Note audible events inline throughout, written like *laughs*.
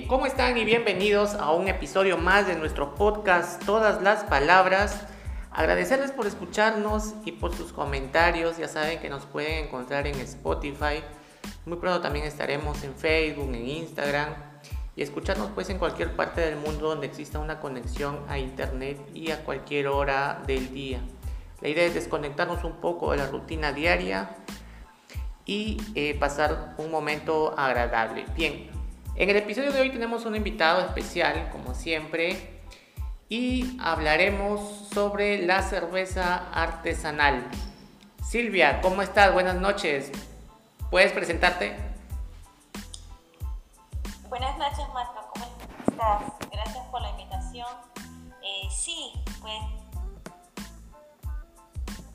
¿cómo están y bienvenidos a un episodio más de nuestro podcast Todas las Palabras? Agradecerles por escucharnos y por sus comentarios. Ya saben que nos pueden encontrar en Spotify. Muy pronto también estaremos en Facebook, en Instagram. Y escucharnos pues en cualquier parte del mundo donde exista una conexión a internet y a cualquier hora del día. La idea es desconectarnos un poco de la rutina diaria y eh, pasar un momento agradable. Bien, en el episodio de hoy tenemos un invitado especial, como siempre, y hablaremos sobre la cerveza artesanal. Silvia, ¿cómo estás? Buenas noches. ¿Puedes presentarte? Buenas noches, Marco. ¿Cómo estás? Gracias por la invitación. Eh, sí, pues...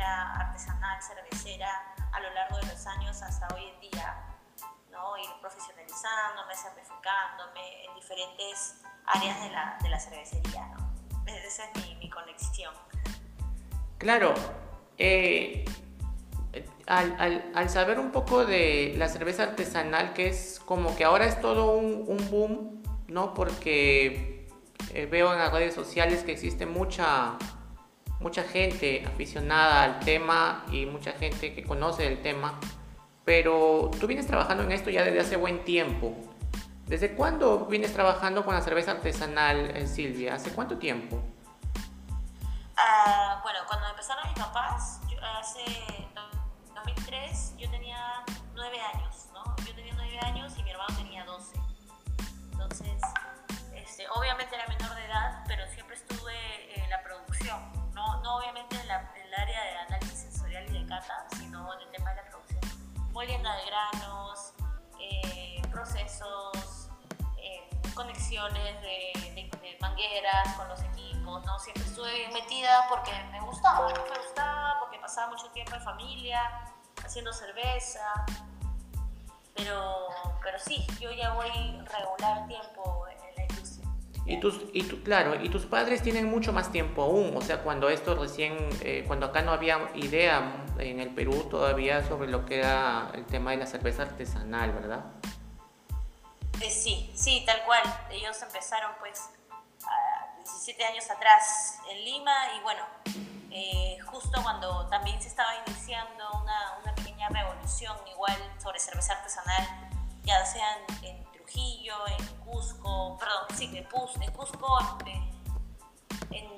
artesanal, cervecera, a lo largo de los años hasta hoy en día, ¿no? Ir profesionalizándome, certificándome en diferentes áreas de la, de la cervecería, ¿no? Esa es mi, conexión. Claro. Eh, al, al, al, saber un poco de la cerveza artesanal, que es como que ahora es todo un, un boom, ¿no? Porque eh, veo en las redes sociales que existe mucha, mucha gente aficionada al tema y mucha gente que conoce el tema, pero tú vienes trabajando en esto ya desde hace buen tiempo. ¿Desde cuándo vienes trabajando con la cerveza artesanal, eh, Silvia? ¿Hace cuánto tiempo? Uh, bueno, cuando empezaron mis papás, yo, hace 2003, yo tenía 9 años, ¿no? Yo tenía 9 años y mi hermano tenía 12. Entonces, este, obviamente era menor de edad, pero siempre estuve en la producción, no, obviamente en, la, el área de análisis sensorial y de cata, sino en el tema de la producción. Molienda de granos, eh, procesos, eh, conexiones de, de, mangueras con los equipos, ¿no? Siempre estuve metida porque me gustaba, me gustaba, porque pasaba mucho tiempo en familia, haciendo cerveza, pero, pero sí, yo ya voy regular tiempo y tus, y tu, claro, y tus padres tienen mucho más tiempo aún, o sea, cuando esto recién, eh, cuando acá no había idea en el Perú todavía sobre lo que era el tema de la cerveza artesanal, ¿verdad? Eh, sí, sí, tal cual. Ellos empezaron pues a 17 años atrás en Lima y bueno, eh, justo cuando también se estaba iniciando una, una pequeña revolución igual sobre cerveza artesanal, ya sean en Perdón, sí, en, Cusco, en,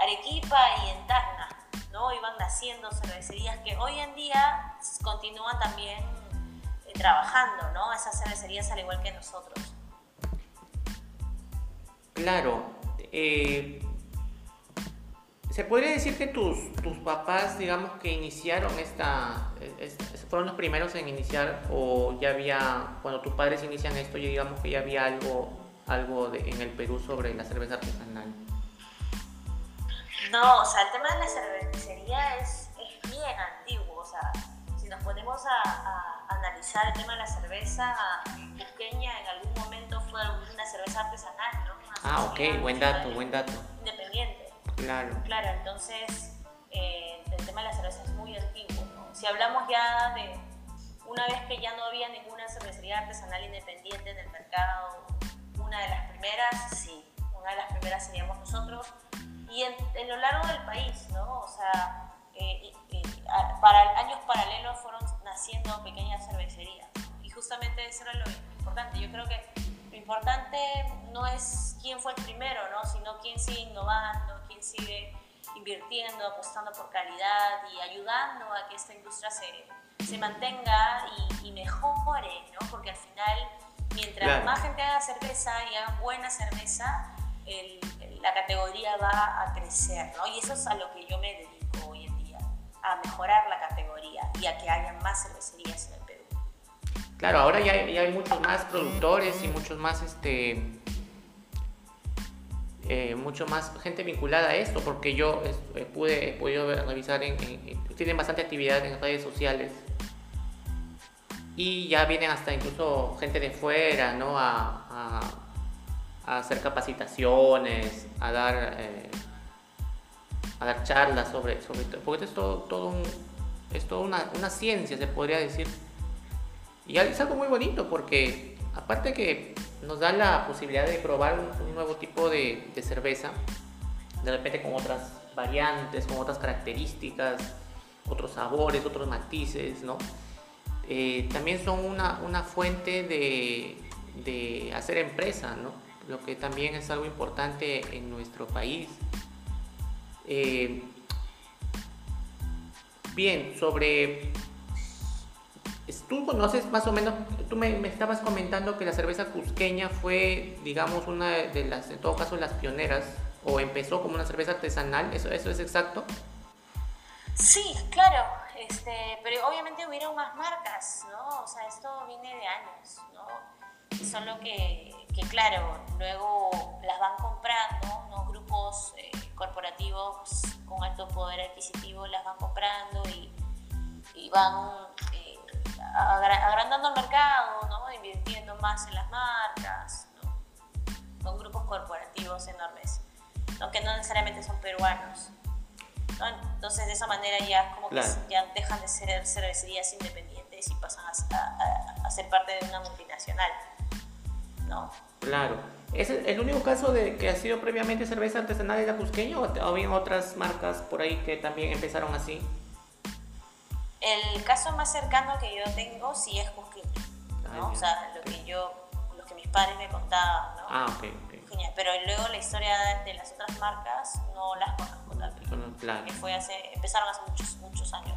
Arequipa y en Tacna, ¿no? Iban naciendo cervecerías que hoy en día continúan también eh, trabajando, ¿no? Esas cervecerías al igual que nosotros. Claro. Eh, ¿Se podría decir que tus, tus papás, digamos, que iniciaron esta, fueron los primeros en iniciar o ya había, cuando tus padres inician esto, ya digamos que ya había algo, algo de, en el Perú sobre la cerveza artesanal? No, o sea, el tema de la cervecería es, es bien antiguo, o sea, si nos ponemos a, a, analizar el tema de la cerveza, pequeña en algún momento fue una cerveza artesanal, ¿no? ah, ok, buen dato, buen dato. Independiente. Claro. Claro, entonces eh, el tema de la cerveza es muy antiguo. ¿no? Si hablamos ya de una vez que ya no había ninguna cervecería artesanal independiente en el mercado, una de las primeras, sí, una de las primeras seríamos nosotros. Y en, en lo largo del país, ¿no? O sea, eh, eh, para años paralelos fueron naciendo pequeñas cervecerías. Y justamente eso era lo importante. Yo creo que lo importante no es quién fue el primero, ¿no? sino quién sigue innovando, quién sigue invirtiendo, apostando por calidad y ayudando a que esta industria se, se mantenga y, y, mejore, ¿no? porque al final, mientras claro. más gente haga cerveza y haga buena cerveza, el, la categoría va a crecer, ¿no? y eso es a lo que yo me dedico hoy en día, a mejorar la categoría y a que haya más cervecerías en el Perú. Claro, ahora ya hay, ya hay muchos más productores y muchos más este, eh, mucho más gente vinculada a esto, porque yo eh, pude, he podido revisar, en, tienen bastante actividad en redes sociales y ya vienen hasta incluso gente de fuera, ¿no? A, hacer capacitaciones, a dar, eh, a dar charlas sobre, sobre porque esto es todo, un, es toda una, una, ciencia, se podría decir. Y es algo muy bonito porque aparte que nos da la posibilidad de probar un, nuevo tipo de, de, cerveza, de repente con otras variantes, con otras características, otros sabores, otros matices, ¿no? Eh, también son una, una fuente de, de, hacer empresa, ¿no? Lo que también es algo importante en nuestro país. Eh, bien, sobre Tú conoces más o menos, tú me, me, estabas comentando que la cerveza cusqueña fue, digamos, una de las, en todo caso, las pioneras, o empezó como una cerveza artesanal, ¿eso, eso es exacto? Sí, claro, este, pero obviamente hubieron más marcas, ¿no? O sea, esto viene de años, ¿no? Solo que, que claro, luego las van comprando, ¿no? Grupos eh, corporativos con alto poder adquisitivo las van comprando y, van agrandando el mercado, ¿no? invirtiendo más en las marcas, ¿no? con grupos corporativos enormes, que no necesariamente son peruanos. Entonces de esa manera ya como que ya dejan de ser cervecerías independientes y pasan a, a, ser parte de una multinacional. ¿no? Claro. ¿Es el único caso de que ha sido previamente cerveza artesanal de la Cusqueña o había otras marcas por ahí que también empezaron así? El caso más cercano que yo tengo sí es Cusqueña, ¿no? o sea, lo que yo, lo que mis padres me contaban, ¿no? Ah, ok, Pero luego la historia de las otras marcas no las conozco también. Claro. Que fue hace, empezaron hace muchos, muchos años.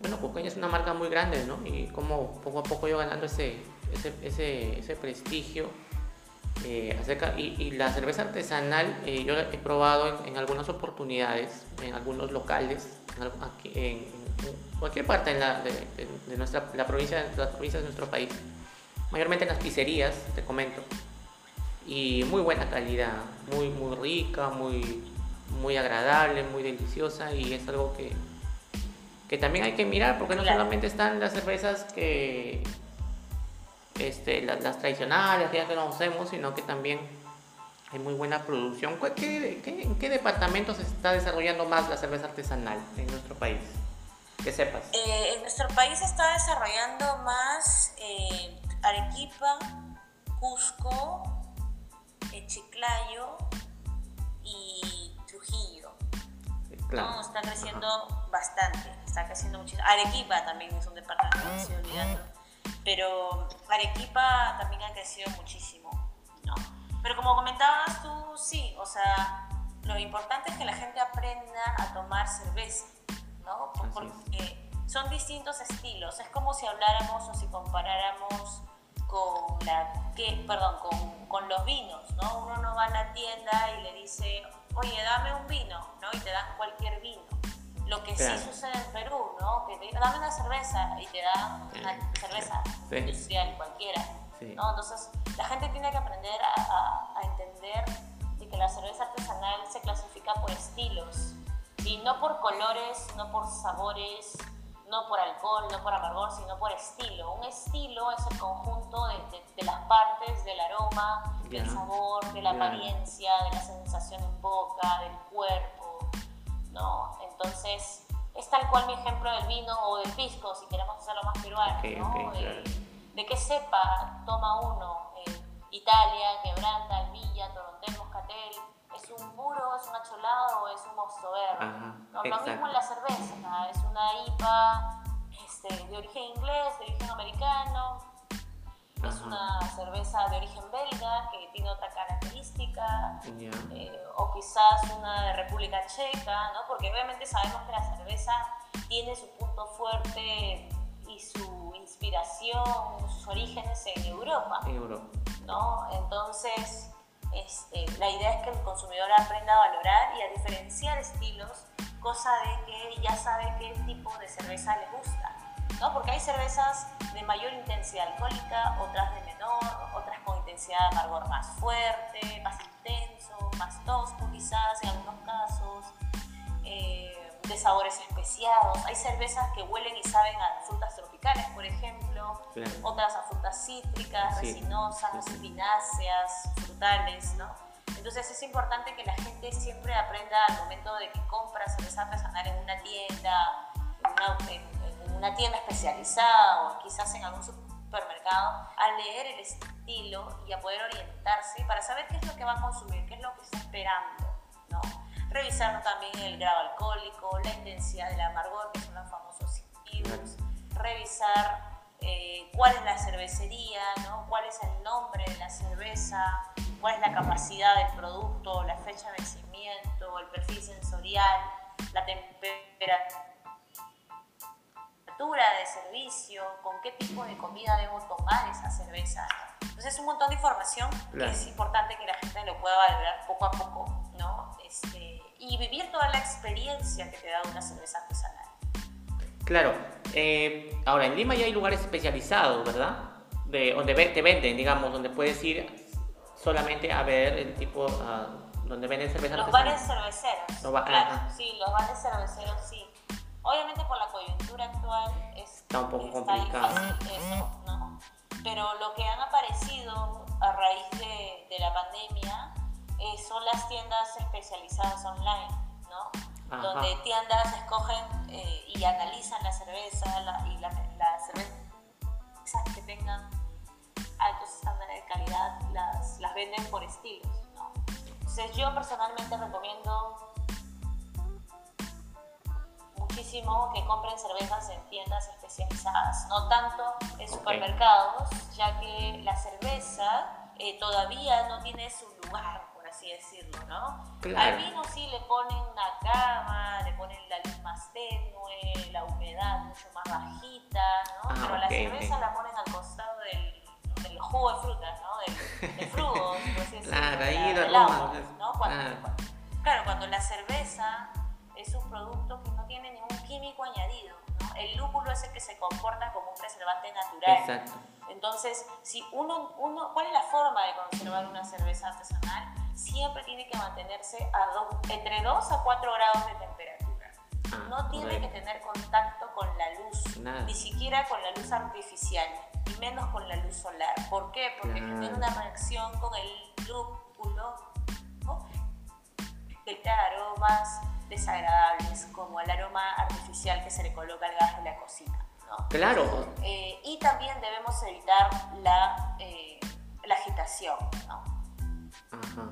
Bueno, Cusqueña es una marca muy grande, ¿no? Y como poco a poco yo ganando ese, ese, ese, ese prestigio. Eh, acerca, y, y, la cerveza artesanal eh, yo he probado en, algunas oportunidades, en algunos locales, aquí, en, cualquier parte en la, de, nuestra, la provincia, las provincias de nuestro país, mayormente en las pizzerías, te comento, y muy buena calidad, muy, muy rica, muy, muy agradable, muy deliciosa y es algo que, que también hay que mirar porque no solamente están las cervezas que este, las, tradicionales que ya conocemos, sino que también hay muy buena producción. ¿Qué, qué, en qué departamentos se está desarrollando más la cerveza artesanal en nuestro país? que sepas. Eh, en nuestro país se está desarrollando más eh, Arequipa, Cusco, eh, Chiclayo Trujillo. ¿no? Está creciendo bastante, está creciendo muchísimo. Arequipa también es un departamento que estoy olvidando, pero Arequipa también ha crecido muchísimo. ¿no? Pero como comentabas tú, sí, o sea, lo importante es que la gente aprenda a tomar cerveza. ¿no? Porque son distintos estilos. Es como si habláramos o si comparáramos con la que, perdón, con, con, los vinos, ¿no? Uno no va a la tienda y le dice, oye, dame un vino, ¿no? Y te dan cualquier vino. Lo que sí sucede en Perú, ¿no? Que te dame una cerveza y te dan una cerveza industrial cualquiera, ¿no? Entonces, la gente tiene que aprender a, a entender que la cerveza artesanal se clasifica por estilos, y no por colores, no por sabores, no por alcohol, no por amargor, sino por estilo. Un estilo es el conjunto de, de, las partes del aroma, del sabor, de la apariencia, de la sensación en boca, del cuerpo, ¿no? Entonces, es tal cual mi ejemplo del vino o del pisco, si queremos hacerlo más peruano, ¿no? de, qué cepa toma uno. Italia, Quebranta, Villa, Torontel, Moscatel, es un puro, es un acholado o es un mosto verde. Lo mismo en la cerveza, es una IPA este, de origen inglés, de origen americano, es una cerveza de origen belga que tiene otra característica, eh, o quizás una de República Checa, ¿no? porque obviamente sabemos que la cerveza tiene su punto fuerte y su inspiración, sus orígenes en Europa. Europa. ¿no? Entonces, este, la idea es que el consumidor aprenda a valorar y a diferenciar estilos, cosa de que ya sabe qué tipo de cerveza le gusta, ¿no? Porque hay cervezas de mayor intensidad alcohólica, otras de menor, otras con intensidad de amargor más fuerte, más intenso, más tos purizadas en algunos casos, eh, de sabores especiados. Hay cervezas que huelen y saben a frutas tropicales, por ejemplo, otras a frutas cítricas, resinosas, espináceas, frutales, ¿no? Entonces es importante que la gente siempre aprenda al momento de que compra cerveza artesanal en una tienda, en una, tienda especializada o quizás en algún supermercado, a leer el estilo y a poder orientarse para saber qué es lo que va a consumir, qué es lo que está esperando. Revisar también el grado alcohólico, la intensidad del amargor, que son los famosos IBUs, revisar eh, cuál es la cervecería, ¿no? cuál es el nombre de la cerveza, cuál es la capacidad del producto, la fecha de vencimiento, el perfil sensorial, la temperatura de servicio, con qué tipo de comida debo tomar esa cerveza. Entonces es un montón de información que es importante que la gente lo pueda valorar poco a poco, ¿no? Este, y vivir toda la experiencia que te da una cerveza artesanal. Claro. Eh, ahora, en Lima ya hay lugares especializados, ¿verdad? De, donde te venden, digamos, donde puedes ir solamente a ver el tipo, uh, donde venden cerveza Los bares cerveceros. claro, sí, los bares cerveceros, sí. Obviamente por la coyuntura actual es, está un poco complicado. Eso, ¿no? Pero lo que han aparecido a raíz de, de la pandemia eh, son las tiendas especializadas online, ¿no? donde tiendas escogen eh, y analizan la cerveza y las la cervezas que tengan altos estándares de calidad las, las venden por estilos. ¿no? Entonces yo personalmente recomiendo muchísimo que compren cervezas en tiendas especializadas, no tanto en supermercados, ya que la cerveza eh, todavía no tiene su lugar así decirlo, ¿no? Al vino sí le ponen una cama, le ponen la luz más tenue, la humedad mucho más bajita, ¿no? Ah, Pero la cerveza la ponen al costado del, del, jugo de frutas, ¿no? Del, del fruto, por así decirlo. Claro, ahí del agua, ¿no? Cuando, claro, cuando la cerveza es un producto que no tiene ningún químico añadido, ¿no? El lúpulo es el que se comporta como un preservante natural. Exacto. Entonces, si uno, uno, ¿cuál es la forma de conservar una cerveza artesanal? Siempre tiene que mantenerse a entre 2 a 4 grados de temperatura. Ah, no tiene que tener contacto con la luz, ni siquiera con la luz artificial, y menos con la luz solar. ¿Por qué? Porque tiene una reacción con el lúpulo ¿no? que da aromas desagradables, como el aroma artificial que se le coloca al gas de la cocina. Claro. Eh, y también debemos evitar la, eh, la agitación. ¿no? Ajá.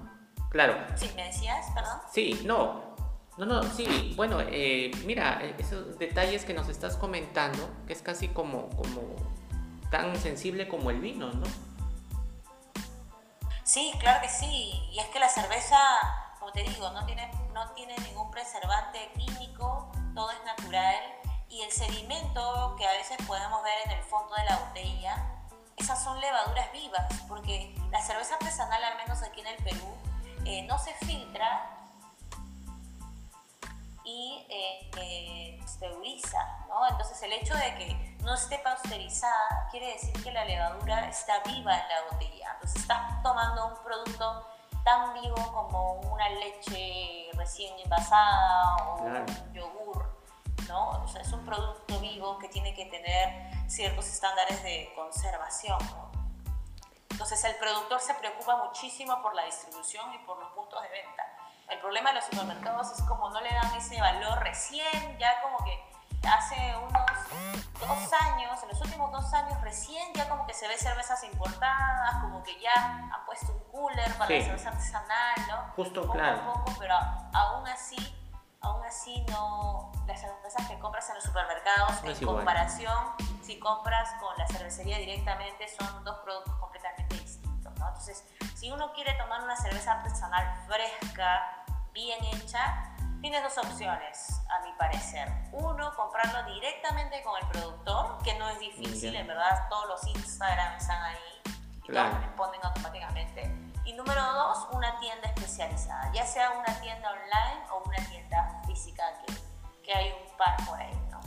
Claro. Sí, ¿me decías, perdón? Sí, no. No, no, sí. Bueno, eh, mira, esos detalles que nos estás comentando, que es casi como, como tan sensible como el vino, ¿no? Sí, claro que sí. Y es que la cerveza, como te digo, no tiene, no tiene ningún preservante químico, todo es natural. Y el sedimento que a veces podemos ver en el fondo de la botella, esas son levaduras vivas, porque la cerveza artesanal, al menos aquí en el Perú, eh, no se filtra y eh, eh, pasteuriza, ¿no? Entonces el hecho de que no esté pasteurizada quiere decir que la levadura está viva en la botella. Entonces estás tomando un producto tan vivo como una leche recién envasada o un yogur, ¿no? O sea, es un producto vivo que tiene que tener ciertos estándares de conservación. Entonces el productor se preocupa muchísimo por la distribución y por los puntos de venta. El problema de los supermercados es como no le dan ese valor recién, ya como que hace unos dos años, en los últimos dos años recién ya como que se ve cervezas importadas, como que ya han puesto un cooler para la cerveza artesanal, ¿no? Justo, poco claro. A poco, pero aún así, aún así no, las cervezas que compras en los supermercados, en comparación, si compras con la cervecería directamente, son dos productos completamente distintos. ¿no? Entonces, si uno quiere tomar una cerveza artesanal fresca, bien hecha, tienes dos opciones, a mi parecer. Uno, comprarlo directamente con el productor, que no es difícil, en verdad, todos los Instagram están ahí y claro. todos responden automáticamente. Y número dos, una tienda especializada, ya sea una tienda online o una tienda física que, que hay un par por ahí, ¿no?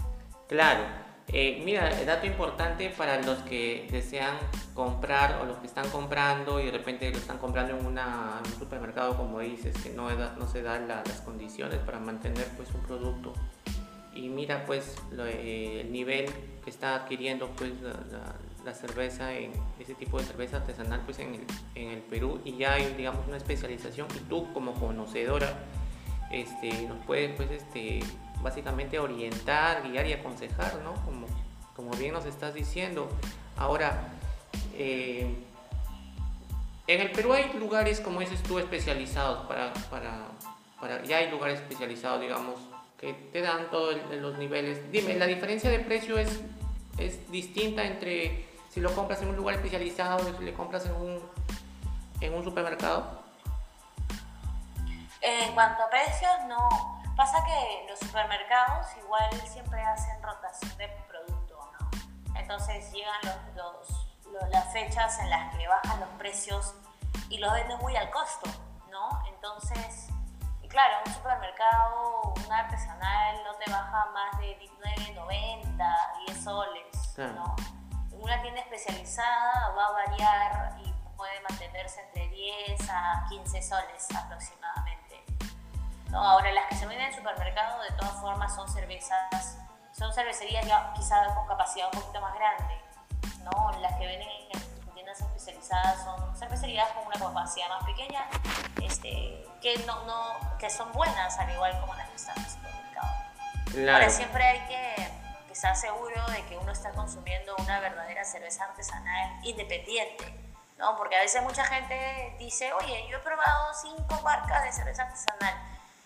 Claro. Eh, mira, dato importante para los que desean comprar o los que están comprando y de repente lo están comprando en, una, un supermercado, como dices, que no, no se dan las condiciones para mantener pues un producto. Y mira pues eh, el nivel que está adquiriendo pues la, cerveza, en ese tipo de cerveza artesanal pues en el, en el Perú y ya hay digamos una especialización y tú como conocedora este, nos puedes pues este básicamente orientar, guiar y aconsejar, ¿no? Como, como bien nos estás diciendo. Ahora, eh, en el Perú hay lugares, como dices tú, especializados para, para, para, ya hay lugares especializados, digamos, que te dan todos los niveles. Dime, ¿la diferencia de precio es, es distinta entre si lo compras en un lugar especializado si le compras en un, en un supermercado? En cuanto a precios, no. Pasa que los supermercados igual siempre hacen rotación de producto, ¿no? Entonces llegan los, las fechas en las que bajan los precios y los venden muy al costo, ¿no? Entonces, y claro, un supermercado, un artesanal no te baja más de 19.90, 10 soles, ¿no? Una tienda especializada va a variar y puede mantenerse entre 10 a 15 soles aproximadamente. Ahora, las que se venden en el supermercado, de todas formas, son cervezas, son cervecerías ya quizás con capacidad un poquito más grande, ¿no? Las que venden en tiendas especializadas son cervecerías con una capacidad más pequeña, este, que, no, no, que son buenas, al igual como las que están en el supermercado. Ahora, siempre hay que, que estar seguro de que uno está consumiendo una verdadera cerveza artesanal independiente. ¿no? Porque a veces mucha gente dice, oye, yo he probado cinco marcas de cerveza artesanal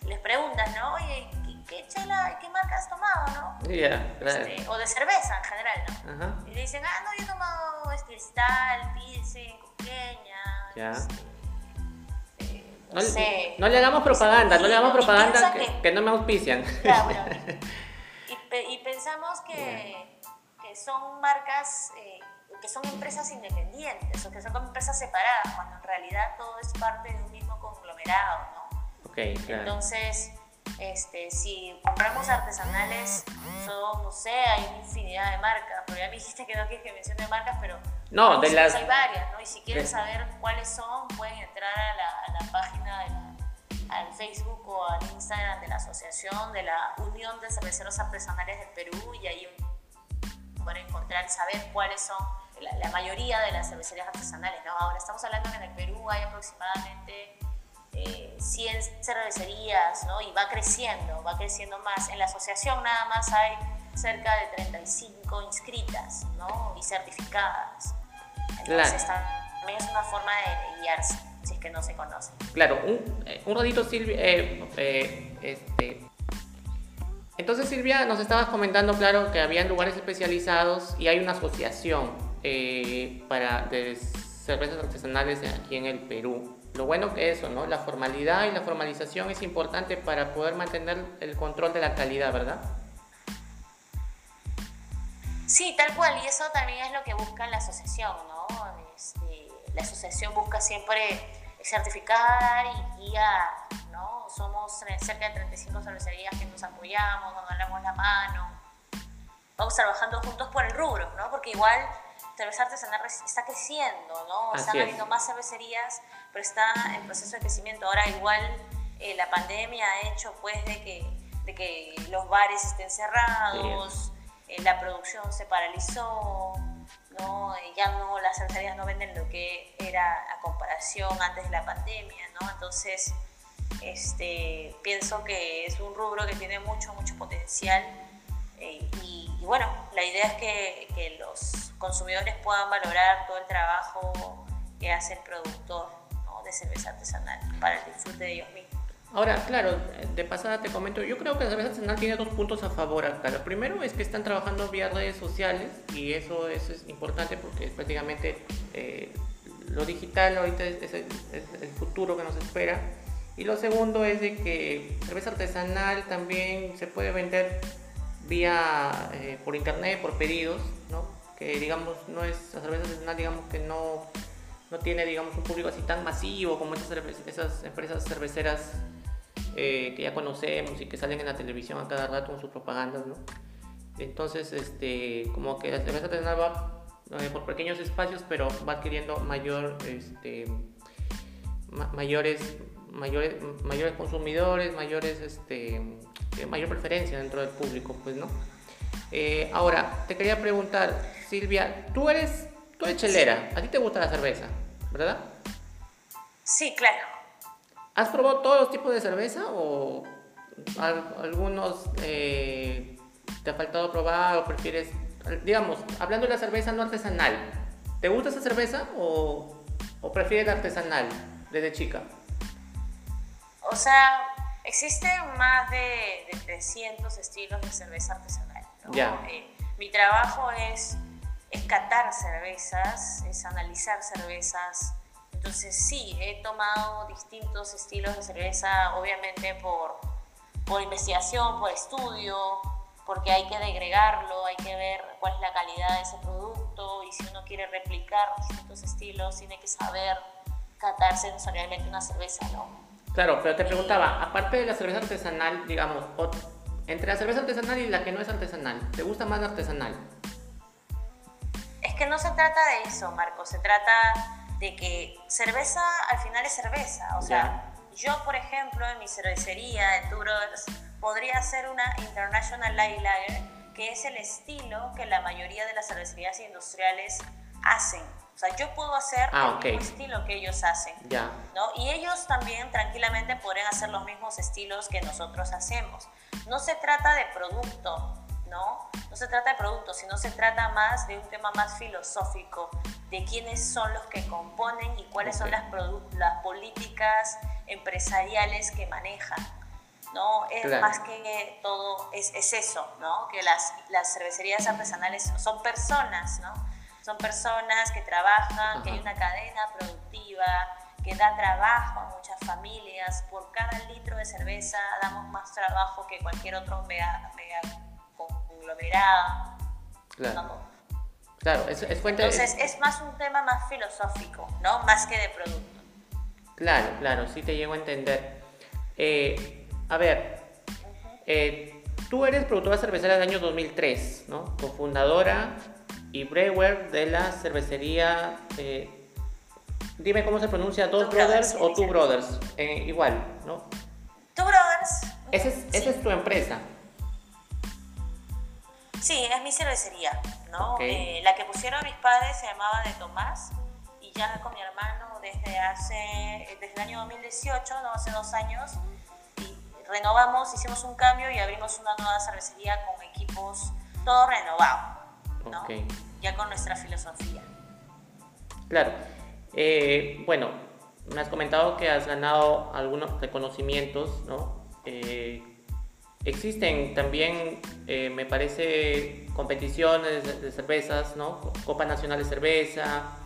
les preguntas, ¿no? Oye, ¿qué, chela, qué marca has tomado, no? Este, o de cerveza en general, ¿no? Y le dicen, ah, no, yo he tomado este, Cristal, Pilsen, Coqueña. Ya. Este, eh, no, sé. no, le hagamos propaganda, no le hagamos propaganda que, no me auspician. Claro, *laughs* y, pensamos que, que son marcas, eh, que son empresas independientes o que son empresas separadas, cuando en realidad todo es parte de un mismo conglomerado, ¿no? Entonces, este, si compramos artesanales, son, no sé, hay una infinidad de marcas. Pero ya me dijiste que no quieres que mencione marcas, pero no, de las... hay varias, ¿no? Y si quieren saber cuáles son, pueden entrar a la, página al Facebook o al Instagram de la Asociación de la Unión de Cerveceros Artesanales del Perú y ahí pueden encontrar y saber cuáles son la, la, mayoría de las cervecerías artesanales. ¿no? Ahora estamos hablando que en el Perú hay aproximadamente 100 eh, cervecerías, ¿no? Y va creciendo, va creciendo más. En la asociación nada más hay cerca de 35 inscritas, ¿no? Y certificadas. Entonces también es una forma de guiarse, si es que no se conoce. Claro, un, eh, un ratito Silvia, eh, este... Entonces Silvia, nos estabas comentando, claro, que había lugares especializados y hay una asociación para de cervezas artesanales aquí en el Perú. Lo bueno que eso, ¿no? La formalidad y la formalización es importante para poder mantener el control de la calidad, ¿verdad? Sí, tal cual, y eso también es lo que busca la asociación, ¿no? Este, la asociación busca siempre certificar y guiar, ¿no? Somos cerca de 35 cervecerías que nos apoyamos, nos damos la mano, vamos trabajando juntos por el rubro, ¿no? Porque igual cerveza artesanal está creciendo, ¿no? Están habiendo más cervecerías, pero está en proceso de crecimiento. Ahora igual eh, la pandemia ha hecho pues de que, de que los bares estén cerrados, eh, la producción se paralizó, ¿no? ya no, las cervecerías no venden lo que era a comparación antes de la pandemia, ¿no? Entonces, este, pienso que es un rubro que tiene mucho, mucho potencial eh, y, y, bueno, la idea es que, que los consumidores puedan valorar todo el trabajo que hace el productor de cerveza artesanal para el disfrute de ellos mismos. Ahora, claro, de pasada te comento, yo creo que la cerveza artesanal tiene dos puntos a favor acá. Lo primero es que están trabajando vía redes sociales y eso, es importante porque prácticamente eh, lo digital ahorita es, el futuro que nos espera. Y lo segundo es de que cerveza artesanal también se puede vender vía eh, por internet, por pedidos, ¿no? que digamos no es la cerveza artesanal digamos que no, no tiene digamos un público así tan masivo como esas, esas empresas cerveceras eh, que ya conocemos y que salen en la televisión a cada rato con sus propagandas, ¿no? Entonces, este, como que la cerveza artesanal va eh, por pequeños espacios, pero va adquiriendo mayor, este, mayores, mayores, mayores consumidores, mayores, este, eh, mayor preferencia dentro del público, pues, ¿no? Eh, ahora, te quería preguntar, Silvia, tú eres, tú eres chelera, a ti te gusta la cerveza, ¿verdad? Sí, claro. ¿Has probado todos los tipos de cerveza o algunos te ha faltado probar o prefieres digamos, hablando de la cerveza no artesanal, ¿te gusta esa cerveza o, o prefieres la artesanal desde chica? O sea, existen más de, 300 estilos de cerveza artesanal. Eh, mi trabajo es, es catar cervezas, es analizar cervezas. Entonces sí, he tomado distintos estilos de cerveza, obviamente por, por investigación, por estudio, porque hay que degregarlo, hay que ver cuál es la calidad de ese producto y si uno quiere replicar distintos estilos, tiene que saber catar sensorialmente una cerveza, ¿no? Claro, pero te preguntaba, aparte de la cerveza artesanal, digamos, entre la cerveza artesanal y la que no es artesanal, ¿te gusta más la artesanal? Es que no se trata de eso, Marco, se trata de que cerveza al final es cerveza, o sea, yo por ejemplo en mi cervecería, en Two podría ser una International Light Lager, que es el estilo que la mayoría de las cervecerías industriales hacen. O sea, yo puedo hacer ah, el mismo estilo que ellos hacen. Ya. ¿no? Y ellos también tranquilamente podrían hacer los mismos estilos que nosotros hacemos. No se trata de producto, ¿no? No se trata de producto, sino se trata más de un tema más filosófico, de quiénes son los que componen y cuáles son las, las políticas empresariales que manejan. ¿no? Es más que todo, es, es, eso, ¿no? Que las, las cervecerías artesanales son personas, ¿no? Son personas que trabajan, que hay una cadena productiva, que da trabajo a muchas familias. Por cada litro de cerveza damos más trabajo que cualquier otro mega, mega conglomerado. Claro. Claro, es, es fuente Entonces es más un tema más filosófico, ¿no? Más que de producto. Claro, claro, sí te llego a entender. Eh, a ver, eh, tú eres productora cervecera del año 2003, ¿no? Cofundadora y brewer de la cervecería. Eh, dime cómo se pronuncia, Dos Brothers, o Two Brothers. Igual, ¿no? Two Brothers. Esa es, esa es tu empresa. Sí, es mi cervecería, ¿no? la que pusieron mis padres se llamaba de Tomás y ya con mi hermano desde hace, desde el año 2018, ¿no? Hace dos años, renovamos, hicimos un cambio y abrimos una nueva cervecería con equipos todo renovado, ¿no? Ya con nuestra filosofía. Claro. Eh, bueno, me has comentado que has ganado algunos reconocimientos, ¿no? Eh, existen también, eh, me parece, competiciones de, de, cervezas, ¿no? Copa Nacional de Cerveza.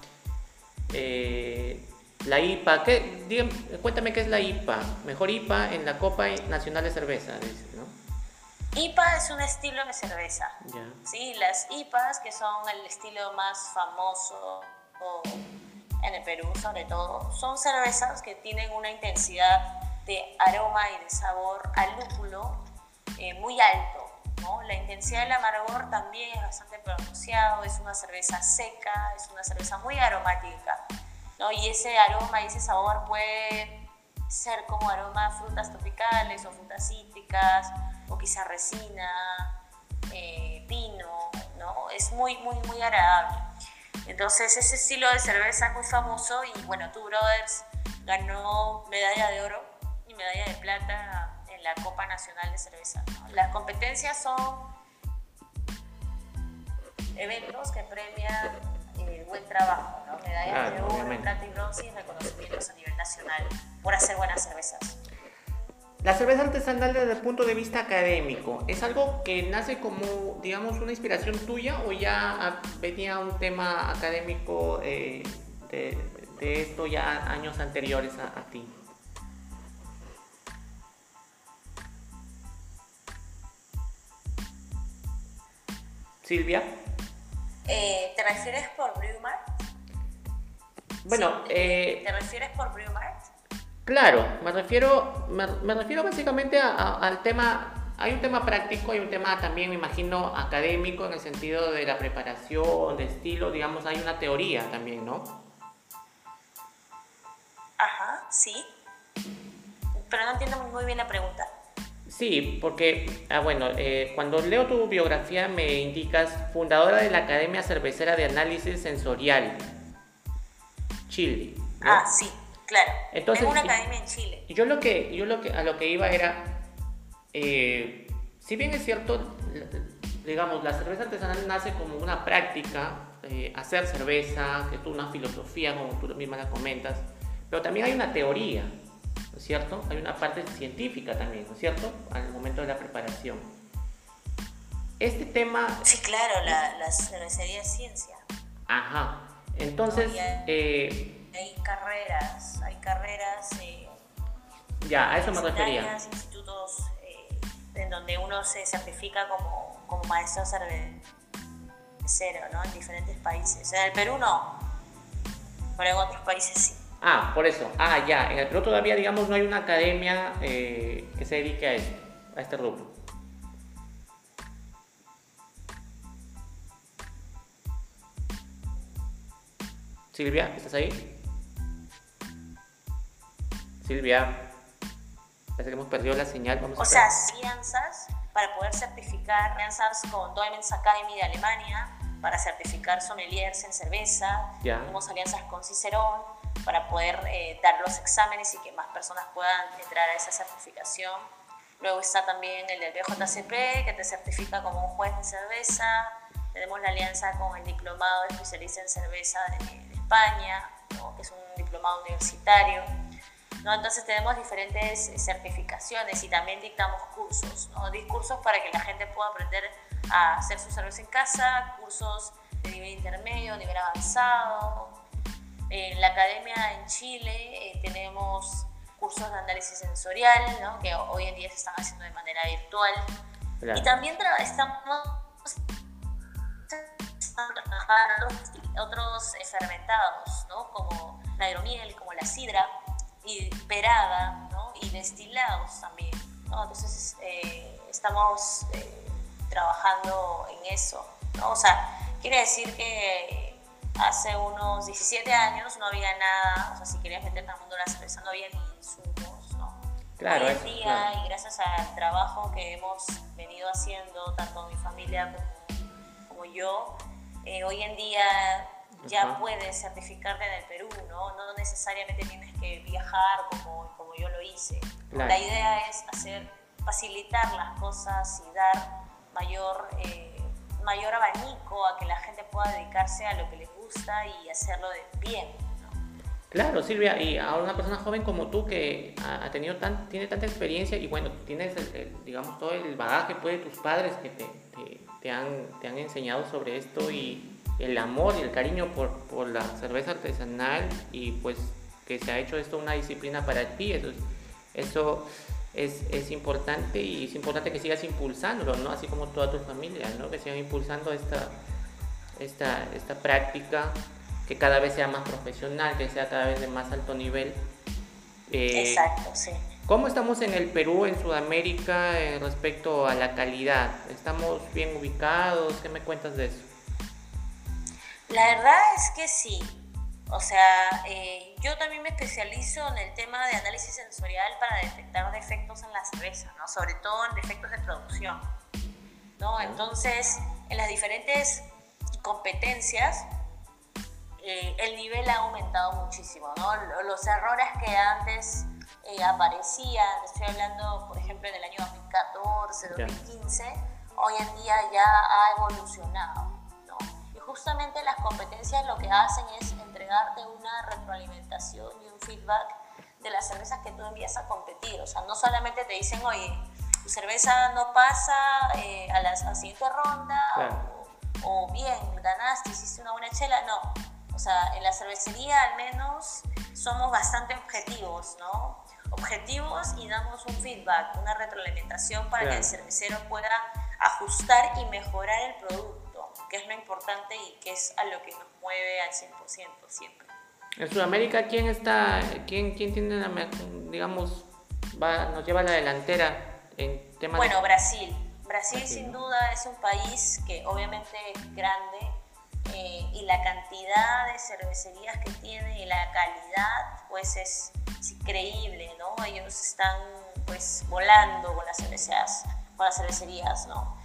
La IPA, ¿qué, cuéntame qué es la IPA. Mejor IPA en la Copa Nacional de Cerveza, dice, ¿no? IPA es un estilo de cerveza. Sí, las IPAs, que son el estilo más famoso en el Perú, sobre todo, son cervezas que tienen una intensidad de aroma y de sabor al lúpulo eh, muy alto. ¿no? La intensidad del amargor también es bastante pronunciado, es una cerveza seca, es una cerveza muy aromática. Y ese aroma y ese sabor puede ser como aroma a frutas tropicales o frutas cítricas o quizá resina, eh, pino, ¿no? Es muy, muy, muy agradable. Entonces ese estilo de cerveza es muy famoso y bueno, Two Brothers ganó medalla de oro y medalla de plata en la Copa Nacional de Cerveza. Las competencias son eventos que premian buen trabajo, ¿no? Medallas de oro, plata y bronce y reconocimientos a nivel nacional por hacer buenas cervezas. La cerveza artesanal desde el punto de vista académico, ¿es algo que nace como, digamos, una inspiración tuya o ya venía un tema académico eh, de, esto ya años anteriores a, a ti? Silvia. Eh, ¿Te refieres por Brewmart? Bueno, eh, ¿te refieres por Brewmart? Claro, me refiero, me, refiero básicamente al tema hay un tema práctico, hay un tema también, me imagino, académico en el sentido de la preparación, de estilo, digamos, hay una teoría también, ¿no? Ajá, sí. Pero no entiendo muy bien la pregunta. Sí, porque, ah, bueno, eh, cuando leo tu biografía me indicas fundadora de la Academia Cervecera de Análisis Sensorial, Chile. Ah, sí, claro. Entonces, una academia en Chile. Yo lo que, yo lo que, a lo que iba era, eh, si bien es cierto, digamos, la cerveza artesanal nace como una práctica, eh, hacer cerveza, que es una filosofía, como tú misma la comentas, pero también hay una teoría ¿no es cierto? Hay una parte científica también, ¿no es cierto? Al momento de la preparación. Este tema... Sí, claro, la, la cervecería es ciencia. Ajá. Entonces... hay, eh, hay, carreras, hay carreras... Eh, ya, a eso me refería. institutos eh, en donde uno se certifica como, como maestro cervecero, ¿no? En diferentes países. En el Perú no, pero en otros países sí. Ah, por eso. Ah, ya. En el Perú todavía, digamos, no hay una academia eh, que se dedique a esto, a este rubro. Silvia, ¿estás ahí? Silvia, parece que hemos perdido la señal. Vamos o sea, alianzas para poder certificar, alianzas con Diamonds Academy de Alemania para certificar sommeliers en cerveza. Tenemos alianzas con Cicerón para poder eh, dar los exámenes y que más personas puedan entrar a esa certificación. Luego está también el del BJCP, que te certifica como un juez de cerveza. Tenemos la alianza con el Diplomado de Especialista en Cerveza de, España, que es un diplomado universitario. ¿no? Entonces tenemos diferentes eh, certificaciones y también dictamos cursos, ¿no? discursos para que la gente pueda aprender a hacer su cerveza en casa, cursos de nivel intermedio, nivel avanzado, en la academia en Chile eh, tenemos cursos de análisis sensorial, ¿no? que hoy en día se están haciendo de manera virtual. Y también estamos trabajando otros fermentados, ¿no? como la hidromiel, como la sidra, y perada, ¿no? y destilados también. ¿no? Entonces eh, estamos eh, trabajando en eso. ¿no? O sea, quiere decir que hace unos 17 años no había nada, o sea, si querías meterte al mundo de la cerveza no había ni insumos, ¿no? Claro, Hoy en día, y gracias al trabajo que hemos venido haciendo, tanto mi familia como, yo, eh, hoy en día ya puedes certificarte en el Perú, ¿no? No necesariamente tienes que viajar como, como yo lo hice. La idea es hacer, facilitar las cosas y dar mayor... Eh, mayor abanico a que la gente pueda dedicarse a lo que les gusta y hacerlo bien. Claro, Silvia, y a una persona joven como tú que ha, tenido tan, tiene tanta experiencia y bueno, tienes, digamos, todo el bagaje pues, de tus padres que te, te, han, te han enseñado sobre esto y el amor y el cariño por, por, la cerveza artesanal y pues que se ha hecho esto una disciplina para ti, eso, eso es, es, importante y es importante que sigas impulsándolo, ¿no? Así como toda tu familia, ¿no? Que sigan impulsando esta, esta, esta práctica, que cada vez sea más profesional, que sea cada vez de más alto nivel. Eh, Exacto, sí. ¿Cómo estamos en el Perú, en Sudamérica, eh, respecto a la calidad? ¿Estamos bien ubicados? ¿Qué me cuentas de eso? La verdad es que sí. O sea, eh, yo también me especializo en el tema de análisis sensorial para detectar defectos en la cerveza, ¿no? sobre todo en defectos de producción. ¿no? Entonces, en las diferentes competencias, eh, el nivel ha aumentado muchísimo. ¿no? Los errores que antes eh, aparecían, estoy hablando, por ejemplo, en el año 2014, 2015, hoy en día ya ha evolucionado justamente las competencias lo que hacen es entregarte una retroalimentación y un feedback de las cervezas que tú envías a competir. O sea, no solamente te dicen, oye, tu cerveza no pasa eh, a la siguiente ronda, o, bien, ganaste, hiciste una buena chela. No. O sea, en la cervecería al menos somos bastante objetivos, ¿no? Objetivos y damos un feedback, una retroalimentación para que el cervecero pueda ajustar y mejorar el producto que es lo importante y que es a lo que nos mueve al 100% siempre. En Sudamérica, ¿quién está, quién, quién tiene la, digamos, va, nos lleva a la delantera en temas Bueno, Brasil. Brasil sin duda es un país que obviamente es grande eh, y la cantidad de cervecerías que tiene y la calidad pues es, increíble, ¿no? Ellos están pues volando con las cervecerías, con las cervecerías, ¿no?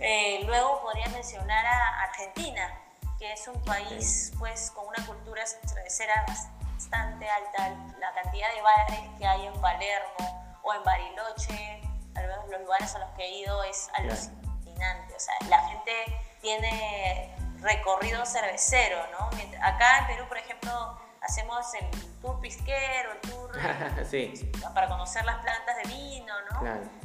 Eh, luego podría mencionar a Argentina, que es un país pues con una cultura cervecera bastante alta, la cantidad de bares que hay en Palermo o en Bariloche, al menos los lugares a los que he ido es alucinante, o sea, la gente tiene recorrido cervecero, ¿no? Acá en Perú, por ejemplo, hacemos el tour pisquero, el tour *laughs* para conocer las plantas de vino, ¿no?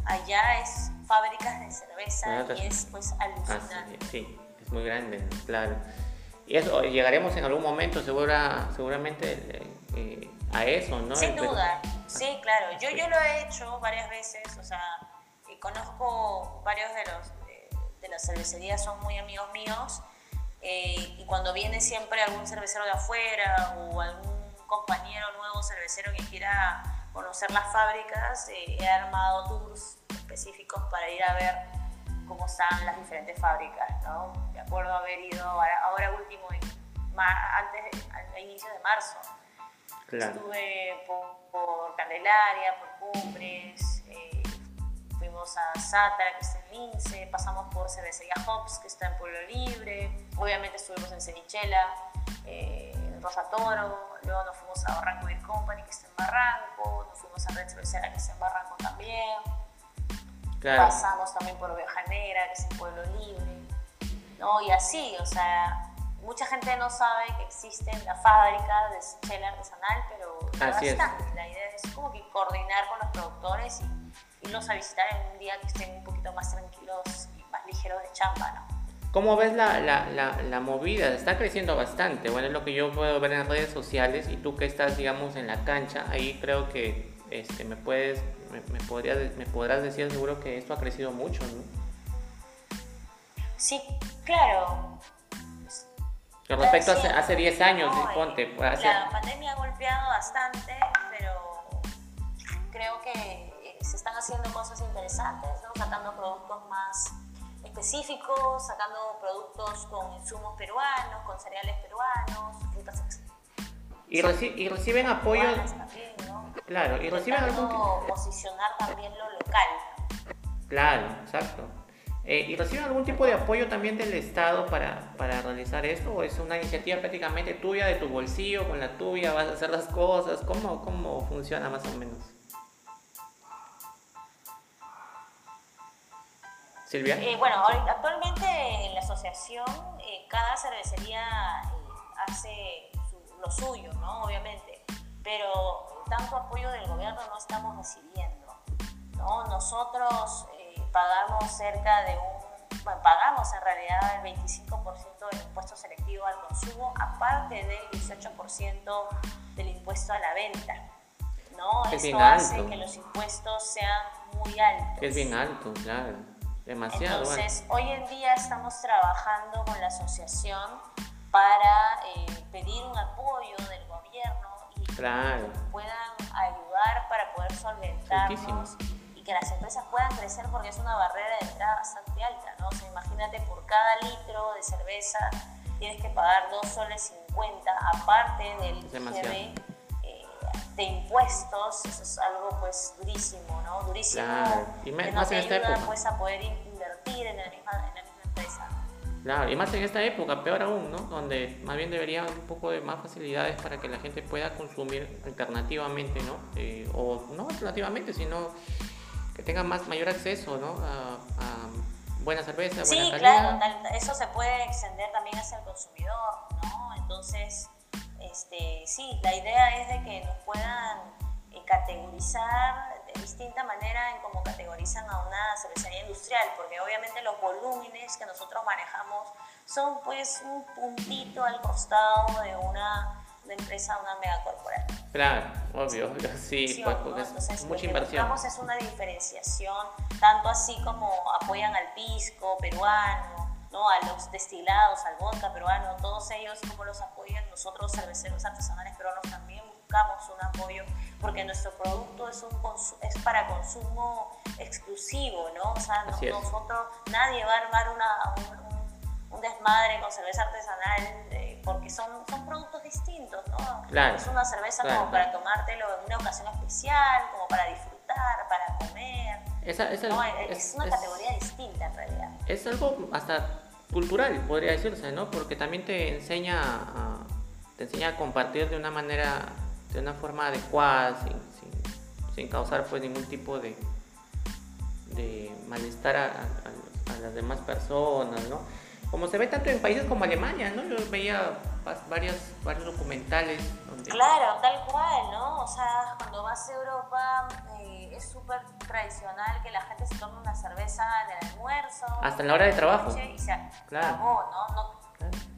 Allá es fábricas de cerveza y es pues ah, alucinante. sí, es muy grande, claro. Y eso, llegaremos en algún momento segura, seguramente eh, eh, a eso, ¿no? Sin duda, sí, claro. Yo, yo lo he hecho varias veces, o sea, y conozco varios de los de las cervecerías, son muy amigos míos eh, y cuando viene siempre algún cervecero de afuera o algún compañero nuevo cervecero que quiera conocer las fábricas, eh, he armado tours específicos para ir a ver cómo están las diferentes fábricas, ¿no? De acuerdo a haber ido ahora, último, antes, a inicios de marzo. Estuve por, Candelaria, por Cumbres, eh, fuimos a Sátara, que está en Lince, pasamos por Cervecería Hops, que está en Pueblo Libre, obviamente estuvimos en Cenichela, eh, en Rosa Toro, luego nos fuimos a Barranco Beer Company, que está en Barranco, nos fuimos a Red Cervecera, que está en Barranco también, pasamos también por Oveja Negra, que es en Pueblo Libre, ¿no? y así, o sea, mucha gente no sabe que existen la fábrica de chela artesanal, pero bastante. La idea es como que coordinar con los productores y irlos a visitar en un día que estén un poquito más tranquilos y más ligeros de chamba, ¿no? ¿Cómo ves la, la, la, movida? Está creciendo bastante. Bueno, es lo que yo puedo ver en redes sociales y tú que estás, digamos, en la cancha, ahí creo que este, me, puedes, me, podrías, me podrás decir seguro que esto ha crecido mucho, ¿no? Sí, claro. Con respecto a hace 10 años, ponte. Hace... La pandemia ha golpeado bastante, pero creo que se están haciendo cosas interesantes, sacando productos más específicos, sacando productos con insumos peruanos, con cereales peruanos, frutas y, y reciben apoyo. Claro, y reciben algún. posicionar también lo local. Claro, exacto. Eh, ¿Y reciben algún tipo de apoyo también del Estado para, para, realizar esto? ¿O es una iniciativa prácticamente tuya, de tu bolsillo, con la tuya, vas a hacer las cosas? ¿Cómo, cómo funciona más o menos? Eh, bueno, actualmente en la asociación eh, cada cervecería eh, hace lo suyo, ¿no? Obviamente, pero tanto apoyo del gobierno no estamos recibiendo, ¿no? Nosotros pagamos cerca de un, bueno, pagamos en realidad el 25% del impuesto selectivo al consumo, aparte del 18% del impuesto a la venta. ¿no? Eso hace que los impuestos sean muy altos. Es bien alto, claro. Demasiado. Entonces, hoy en día estamos trabajando con la asociación para eh, pedir un apoyo del gobierno y que puedan ayudar para poder solventarnos y que las empresas puedan crecer porque es una barrera de entrada bastante alta, ¿no? O sea, imagínate por cada litro de cerveza tienes que pagar 2 soles 50 aparte del IGB eh, de impuestos, eso es algo pues durísimo, ¿no? Durísimo. Y más, en esta época. pues a poder invertir en la, misma, en la misma empresa. Claro, y más en esta época, peor aún, ¿no? Donde más bien debería haber un poco de más facilidades para que la gente pueda consumir alternativamente, ¿no? Eh, o no alternativamente, sino que tenga más mayor acceso, ¿no? A, buena cerveza, sí, buena calidad. claro, eso se puede extender también hacia el consumidor, ¿no? Entonces, este, sí, la idea es de que nos puedan eh, categorizar de distinta manera en cómo categorizan a una cervecería industrial, porque obviamente los volúmenes que nosotros manejamos son pues un puntito al costado de una, empresa, una megacorporación. Claro, obvio, sí, pues, porque es mucha inversión. Lo que es una diferenciación, tanto así como apoyan al pisco peruano, ¿no? a los destilados, al vodka peruano, todos ellos como los apoyan nosotros cerveceros artesanales peruanos también buscamos un apoyo porque nuestro producto es, un es para consumo exclusivo, ¿no? O sea, nosotros, nadie va a armar una, un, desmadre con cerveza artesanal eh, porque son, son productos distintos, ¿no? Claro, es una cerveza como para tomártelo en una ocasión especial, como para disfrutar, para comer. Esa, es, una categoría distinta en realidad. Es algo hasta cultural, podría decirse, ¿no? Porque también te enseña a, te enseña a compartir de una manera, de una forma adecuada, sin, sin, causar pues ningún tipo de, de malestar a, a, las demás personas, ¿no? Como se ve tanto en países como Alemania, ¿no? Yo veía varios, varios documentales. Donde... Claro, tal cual, ¿no? O sea, cuando vas a Europa eh, es súper tradicional que la gente se tome una cerveza en el almuerzo. Hasta en la hora de trabajo. Y se claro. ¿no? no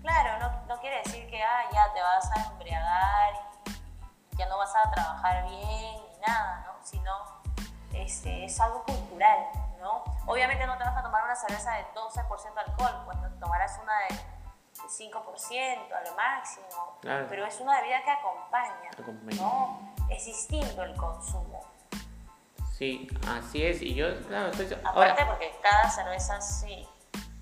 claro, no, no, quiere decir que ah, ya te vas a embriagar y ya no vas a trabajar bien ni nada, ¿no? Sino este, es algo cultural. Obviamente no te vas a tomar una cerveza de 12% alcohol, pues no tomarás una de 5% a lo máximo, pero es una bebida que acompaña, ¿no? Es distinto el consumo. Sí, así es, y yo, claro, estoy... Aparte porque cada cerveza sí,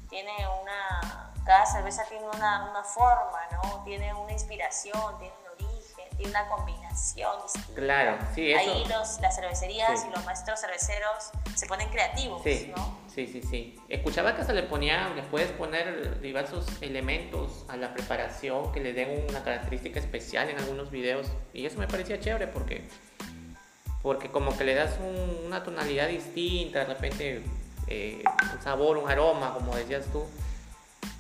tiene una... Cada cerveza tiene una, una forma, ¿no? Tiene una inspiración, tiene tiene una combinación distinta. Claro, sí, eso. Ahí los, las cervecerías y los maestros cerveceros se ponen creativos, sí, ¿no? Sí, sí, sí. Escuchaba que se le ponía, le puedes poner diversos elementos a la preparación que le den una característica especial en algunos videos y eso me parecía chévere porque porque como que le das una tonalidad distinta, de repente eh, un sabor, un aroma, como decías tú.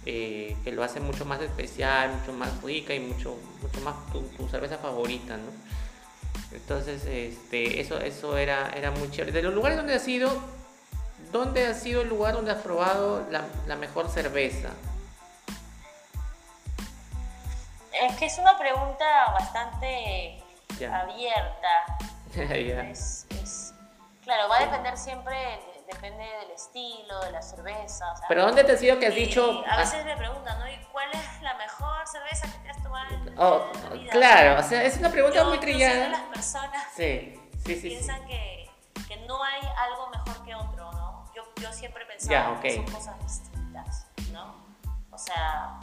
Eh, que lo hace mucho más especial, mucho más rica y mucho, mucho más tu, cerveza favorita, ¿no? Entonces, este, eso, eso era, era muy chévere. De los lugares donde has ido, ¿dónde ha sido el lugar donde has probado la, la mejor cerveza? Es que es una pregunta bastante abierta. *laughs* claro, va a depender siempre depende del estilo, de la cerveza. Pero ¿dónde te ha sido que has dicho? A veces me preguntan, ¿no? ¿Y cuál es la mejor cerveza que te has tomado en, oh, vida? Claro, o sea, es una pregunta muy trillada. las personas sí, sí, sí, piensan Que, que, no hay algo mejor que otro, ¿no? Yo, yo siempre he pensado que son cosas distintas, ¿no? O sea,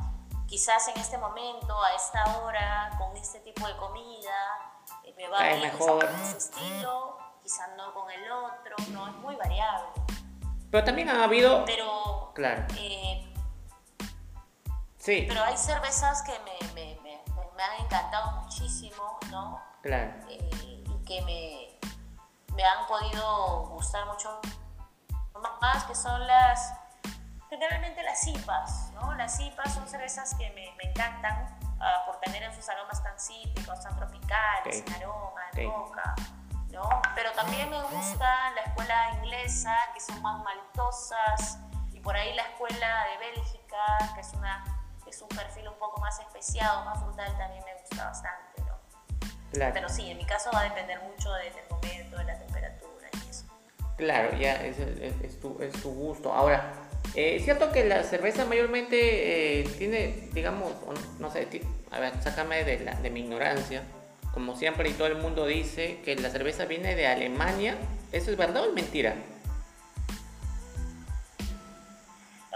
quizás en este momento, a esta hora, con este tipo de comida, eh, me va a mejor ese estilo quizás no con el otro, no, es muy variable. Pero también ha habido... Pero... Claro. Eh, sí. Pero hay cervezas que me, me, me, me, han encantado muchísimo, ¿no? Claro. Eh, y que me, me han podido gustar mucho más, que son las... Generalmente las IPAs, ¿no? Las IPAs son cervezas que me, me encantan uh, por tener en sus aromas tan cítricos, tan tropicales, en aroma, en boca. ¿No? Pero también me gusta la escuela inglesa, que son más maltosas, y por ahí la escuela de Bélgica, que es, una, es un perfil un poco más especiado, más frutal, también me gusta bastante, ¿no? Claro. Pero sí, en mi caso va a depender mucho del momento, de la temperatura y eso. Claro, ya es, es, tu, es tu, gusto. Ahora, eh, es cierto que la cerveza mayormente eh, tiene, digamos, no, sé, a ver, sácame de, la, de mi ignorancia como siempre y todo el mundo dice que la cerveza viene de Alemania, ¿eso es verdad o es mentira?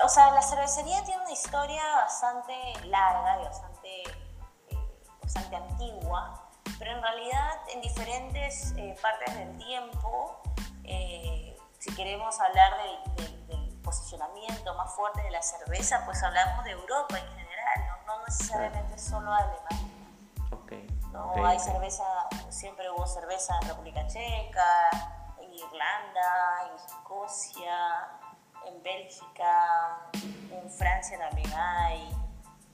O sea, la cervecería tiene una historia bastante larga y bastante, eh, bastante antigua, pero en realidad en diferentes eh, partes del tiempo, eh, si queremos hablar del, del, posicionamiento más fuerte de la cerveza, pues hablamos de Europa en general, no, no necesariamente solo de Alemania. ¿No? Hay cerveza, siempre hubo cerveza en República Checa, en Irlanda, en Escocia, en Bélgica, en Francia también hay,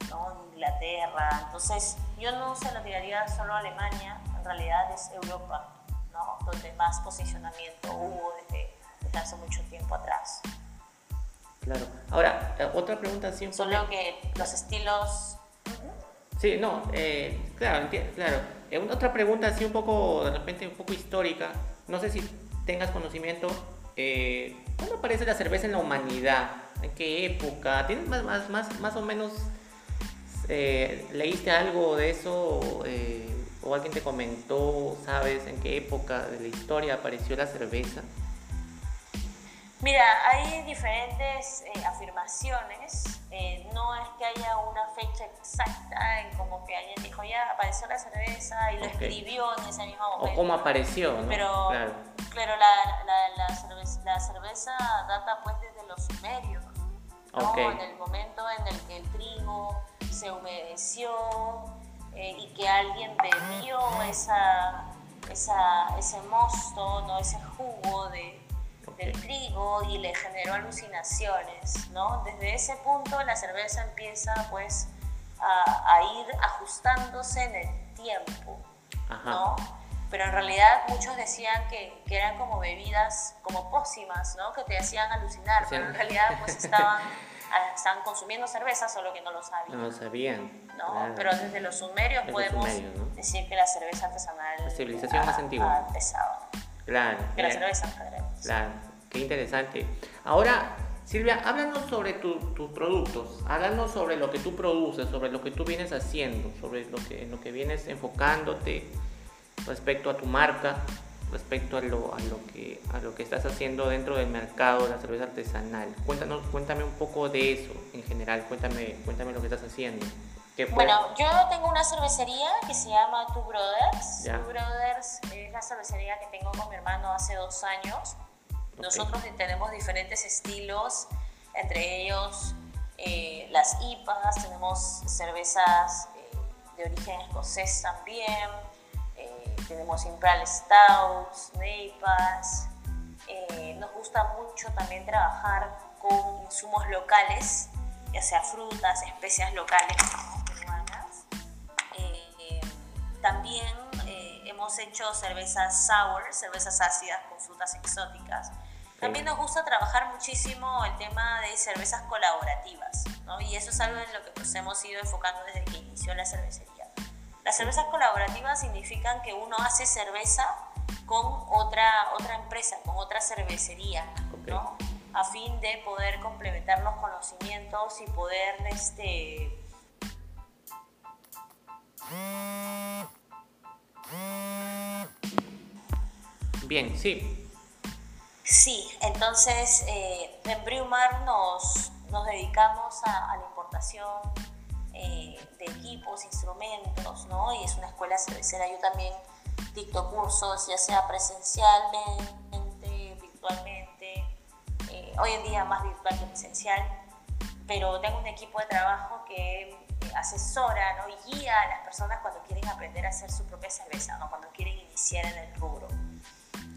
¿no? en Inglaterra. Entonces, yo no se lo tiraría solo a Alemania, en realidad es Europa, ¿no? donde más posicionamiento hubo desde, hace mucho tiempo atrás. Claro. Ahora, eh, otra pregunta. Solo que los estilos Sí, no, eh, claro, claro. Eh, otra pregunta así un poco, de repente un poco histórica. No sé si tengas conocimiento. Eh, ¿Cuándo aparece la cerveza en la humanidad? ¿En qué época? ¿Tienes más, más, más, más o menos, leíste algo de eso? o alguien te comentó, sabes en qué época de la historia apareció la cerveza? Mira, hay diferentes eh, afirmaciones. Eh, no es que haya una fecha exacta en como que alguien dijo ya apareció la cerveza y lo escribió en ese mismo momento. O cómo apareció, ¿no? Pero, claro, la, la, la, cerveza, la, cerveza, data pues desde los sumerios. ¿no? En el momento en el que el trigo se humedeció eh, y que alguien bebió esa, esa, ese mosto, ¿no? ese jugo de del trigo y le generó alucinaciones, ¿no? Desde ese punto la cerveza empieza pues a, ir ajustándose en el tiempo, ¿no? Pero en realidad muchos decían que, que, eran como bebidas, como pócimas, ¿no? Que te hacían alucinar, pero en realidad pues *laughs* estaban, estaban consumiendo cerveza, solo que no lo sabían. No lo sabían. ¿no? Pero desde los sumerios podemos decir que la cerveza artesanal la civilización más antigua. ha empezado. Claro. Que la cerveza, Claro. Qué interesante. Ahora, Silvia, háblanos sobre tus productos, háblanos sobre lo que tú produces, sobre lo que tú vienes haciendo, sobre lo que, lo que vienes enfocándote respecto a tu marca, respecto a lo, a lo, que, a lo que estás haciendo dentro del mercado de la cerveza artesanal. Cuéntanos, cuéntame un poco de eso en general, cuéntame, cuéntame lo que estás haciendo. Bueno, yo tengo una cervecería que se llama Two Brothers. Two Brothers es la cervecería que tengo con mi hermano hace dos años. Nosotros tenemos diferentes estilos, entre ellos eh, las IPAs, tenemos cervezas eh, de origen escocés también, eh, tenemos Imperial Stouts, NEIPAs. nos gusta mucho también trabajar con insumos locales, ya sea frutas, especias locales peruanas. también hemos hecho cervezas sour, cervezas ácidas con frutas exóticas. También nos gusta trabajar muchísimo el tema de cervezas colaborativas, ¿no? y eso es algo en lo que nos hemos ido enfocando desde que inició la cervecería. Las cervezas colaborativas significan que uno hace cerveza con otra, otra empresa, con otra cervecería, ¿no? a fin de poder complementar los conocimientos y poder este, Bien, sí. Sí, entonces eh, en Brewmar nos, dedicamos a, la importación eh, de equipos, instrumentos, ¿no? Y es una escuela cervecera. Yo también dicto cursos, ya sea presencialmente, virtualmente, eh, hoy en día más virtual que presencial, pero tengo un equipo de trabajo que asesora ¿no? y guía a las personas cuando quieren aprender a hacer su propia cerveza, ¿no? cuando quieren iniciar en el rubro.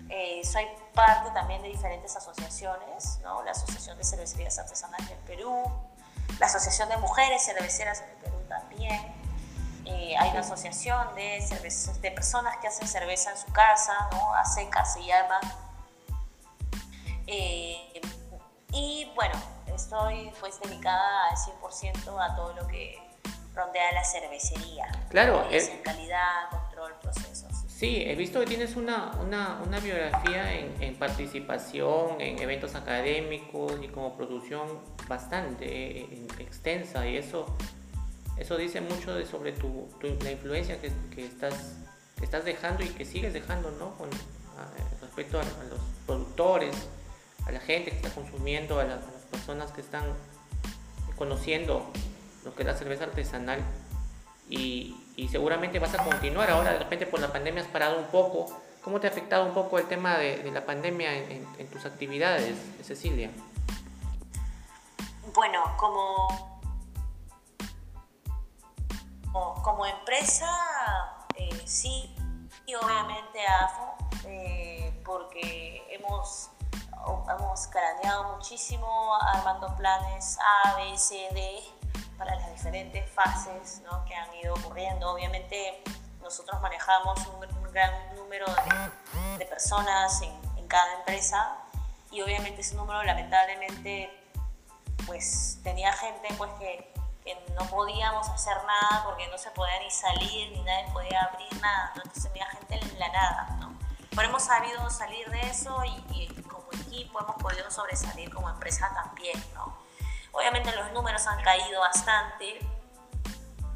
Eh, soy parte también de diferentes asociaciones, ¿no? la Asociación de Cervecerías Artesanales del Perú, la Asociación de Mujeres Cerveceras del Perú también. Eh, hay una asociación de, de personas que hacen cerveza en su casa, ¿no? ASECA se llama. Eh, y bueno, estoy pues dedicada al 100% a todo lo que rondea la cervecería. Claro. Es en calidad, control, procesos. Sí, he visto que tienes una, una, una biografía en, en, participación en eventos académicos y como producción bastante eh, extensa y eso, eso dice mucho de, sobre tu, la influencia que, que, estás, que estás dejando y que sigues dejando ¿no? Con, respecto a, los productores, a la gente que está consumiendo, a, a las personas que están conociendo lo que la cerveza artesanal y, y seguramente vas a continuar. Ahora de repente por la pandemia has parado un poco. ¿Cómo te ha afectado un poco el tema de, la pandemia en, en, tus actividades, Cecilia? Bueno, como, como, empresa, eh, sí, y obviamente AFO, eh, porque hemos, hemos craneado muchísimo armando planes A, B, C, D para las diferentes fases ¿no? que han ido ocurriendo. Obviamente nosotros manejamos un, gran número de, de personas en, en, cada empresa y obviamente ese número lamentablemente pues tenía gente pues que, que, no podíamos hacer nada porque no se podía ni salir ni nadie podía abrir nada, ¿no? entonces tenía gente en la nada. ¿no? Pero hemos sabido salir de eso y, y como equipo hemos podido sobresalir como empresa también. ¿no? Obviamente los números han caído bastante,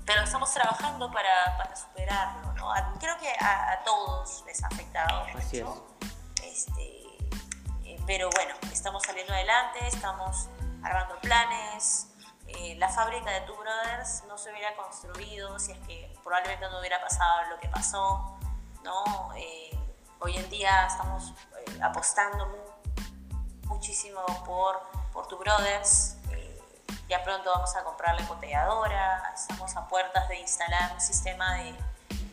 pero estamos trabajando para, para superarlo. ¿no? Creo que a, todos les ha afectado mucho. Este, eh, pero bueno, estamos saliendo adelante, estamos armando planes. Eh, la fábrica de Two Brothers no se hubiera construido si es que probablemente no hubiera pasado lo que pasó. ¿no? Eh, hoy en día estamos apostando muchísimo por, por Two Brothers. Ya pronto vamos a comprar la embotelladora, estamos a puertas de instalar un sistema de,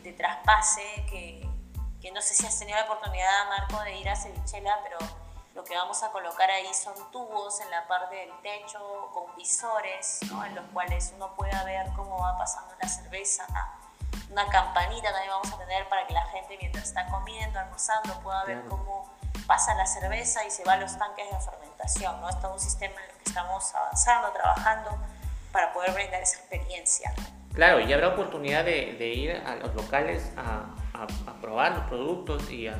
de traspase que, que, no sé si has tenido la oportunidad, Marco, de ir a Cevichela, pero lo que vamos a colocar ahí son tubos en la parte del techo con visores, ¿no? en los cuales uno pueda ver cómo va pasando la cerveza. Una campanita también vamos a tener para que la gente mientras está comiendo, almorzando, pueda ver cómo pasa la cerveza y se va a los tanques de fermentación. ¿no? Es un sistema en el que estamos avanzando, trabajando para poder brindar esa experiencia. Claro, y habrá oportunidad de, de ir a los locales a, a, probar los productos y a,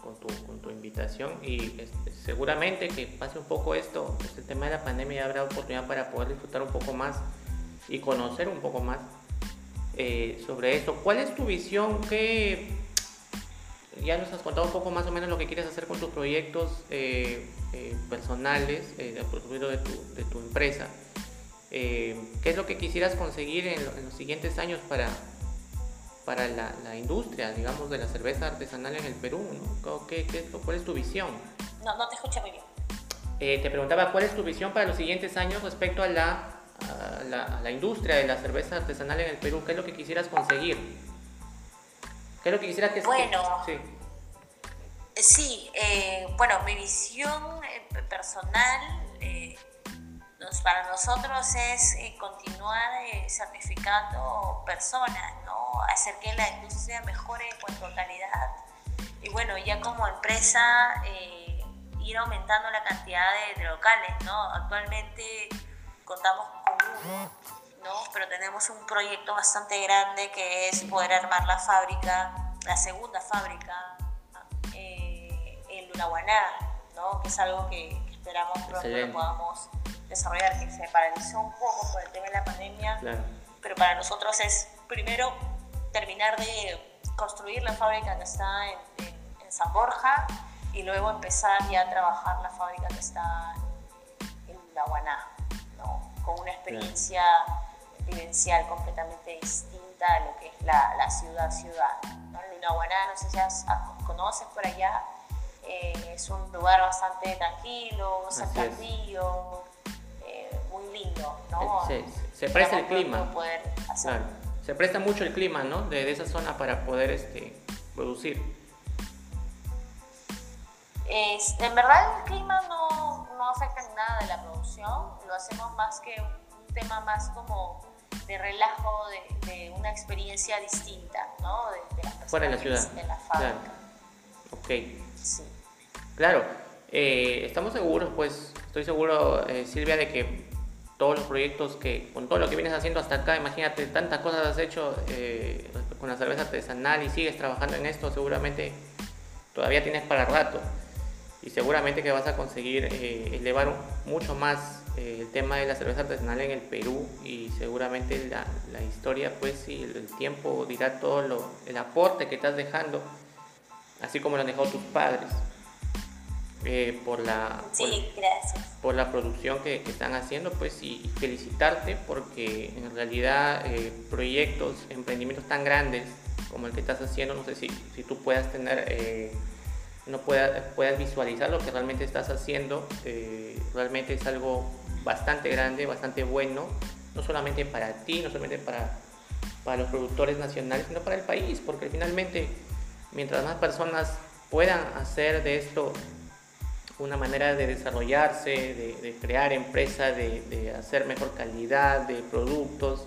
con, tu, con, tu, invitación y este, seguramente que pase un poco esto, este tema de la pandemia, habrá oportunidad para poder disfrutar un poco más y conocer un poco más eh, sobre esto. ¿Cuál es tu visión? ¿Qué, ya nos has contado un poco más o menos lo que quieres hacer con tus proyectos eh, eh, personales, eh, de, tu, de tu empresa. Eh, ¿Qué es lo que quisieras conseguir en, los siguientes años para, para la, la, industria, digamos, de la cerveza artesanal en el Perú? ¿no? ¿Qué, qué, ¿Cuál es tu visión? No, no te escuché muy bien. te preguntaba cuál es tu visión para los siguientes años respecto a la, a la, a la industria de la cerveza artesanal en el Perú. ¿Qué es lo que quisieras conseguir? ¿Qué es lo que quisiera que... Bueno, sí, sí eh, bueno, mi visión eh, personal eh, para nosotros es continuar certificando personas, ¿no? hacer que la industria mejore en cuanto a calidad. Y bueno, ya como empresa ir aumentando la cantidad de, locales, ¿no? Actualmente contamos con uno, ¿no? Pero tenemos un proyecto bastante grande que es poder armar la fábrica, la segunda fábrica eh, en Lunaguaná, ¿no? que es algo que, esperamos pronto lo podamos desarrollar, que se paralizó un poco por el tema de la pandemia, pero para nosotros es primero terminar de construir la fábrica que está en, San Borja y luego empezar ya a trabajar la fábrica que está en Lunaguaná, ¿no? con una experiencia vivencial completamente distinta a lo que es la, la ciudad ciudad. ¿no? Lunaguaná, no sé si has, conoces por allá, eh, es un lugar bastante tranquilo, cercadillo, eh, muy lindo, ¿no? Se, se presta el clima. Se presta mucho el clima, ¿no? De, de, esa zona para poder este, producir. Es, en verdad el clima no, no afecta en nada de la producción, lo hacemos más que un tema más como de relajo, de, una experiencia distinta, ¿no? De, de Fuera de la ciudad. De la fábrica. Claro. Ok. Sí. Claro, eh, estamos seguros, pues, estoy seguro, eh, Silvia, de que todos los proyectos que, con todo lo que vienes haciendo hasta acá, imagínate, tantas cosas has hecho eh, con la cerveza artesanal y sigues trabajando en esto, seguramente todavía tienes para rato y seguramente que vas a conseguir elevar mucho más eh, el tema de la cerveza artesanal en el Perú y seguramente la, la historia pues y el, tiempo dirá todo lo, el aporte que estás dejando, así como lo han dejado tus padres. Eh, por, la, por, la producción que, que, están haciendo pues y felicitarte porque en realidad eh, proyectos, emprendimientos tan grandes como el que estás haciendo, no sé si, si tú puedas tener no puedas, puedas visualizar lo que realmente estás haciendo, realmente es algo bastante grande, bastante bueno, no solamente para ti, no solamente para, para los productores nacionales, sino para el país, porque finalmente, mientras más personas puedan hacer de esto una manera de desarrollarse, de, crear empresas, de, de, hacer mejor calidad de productos,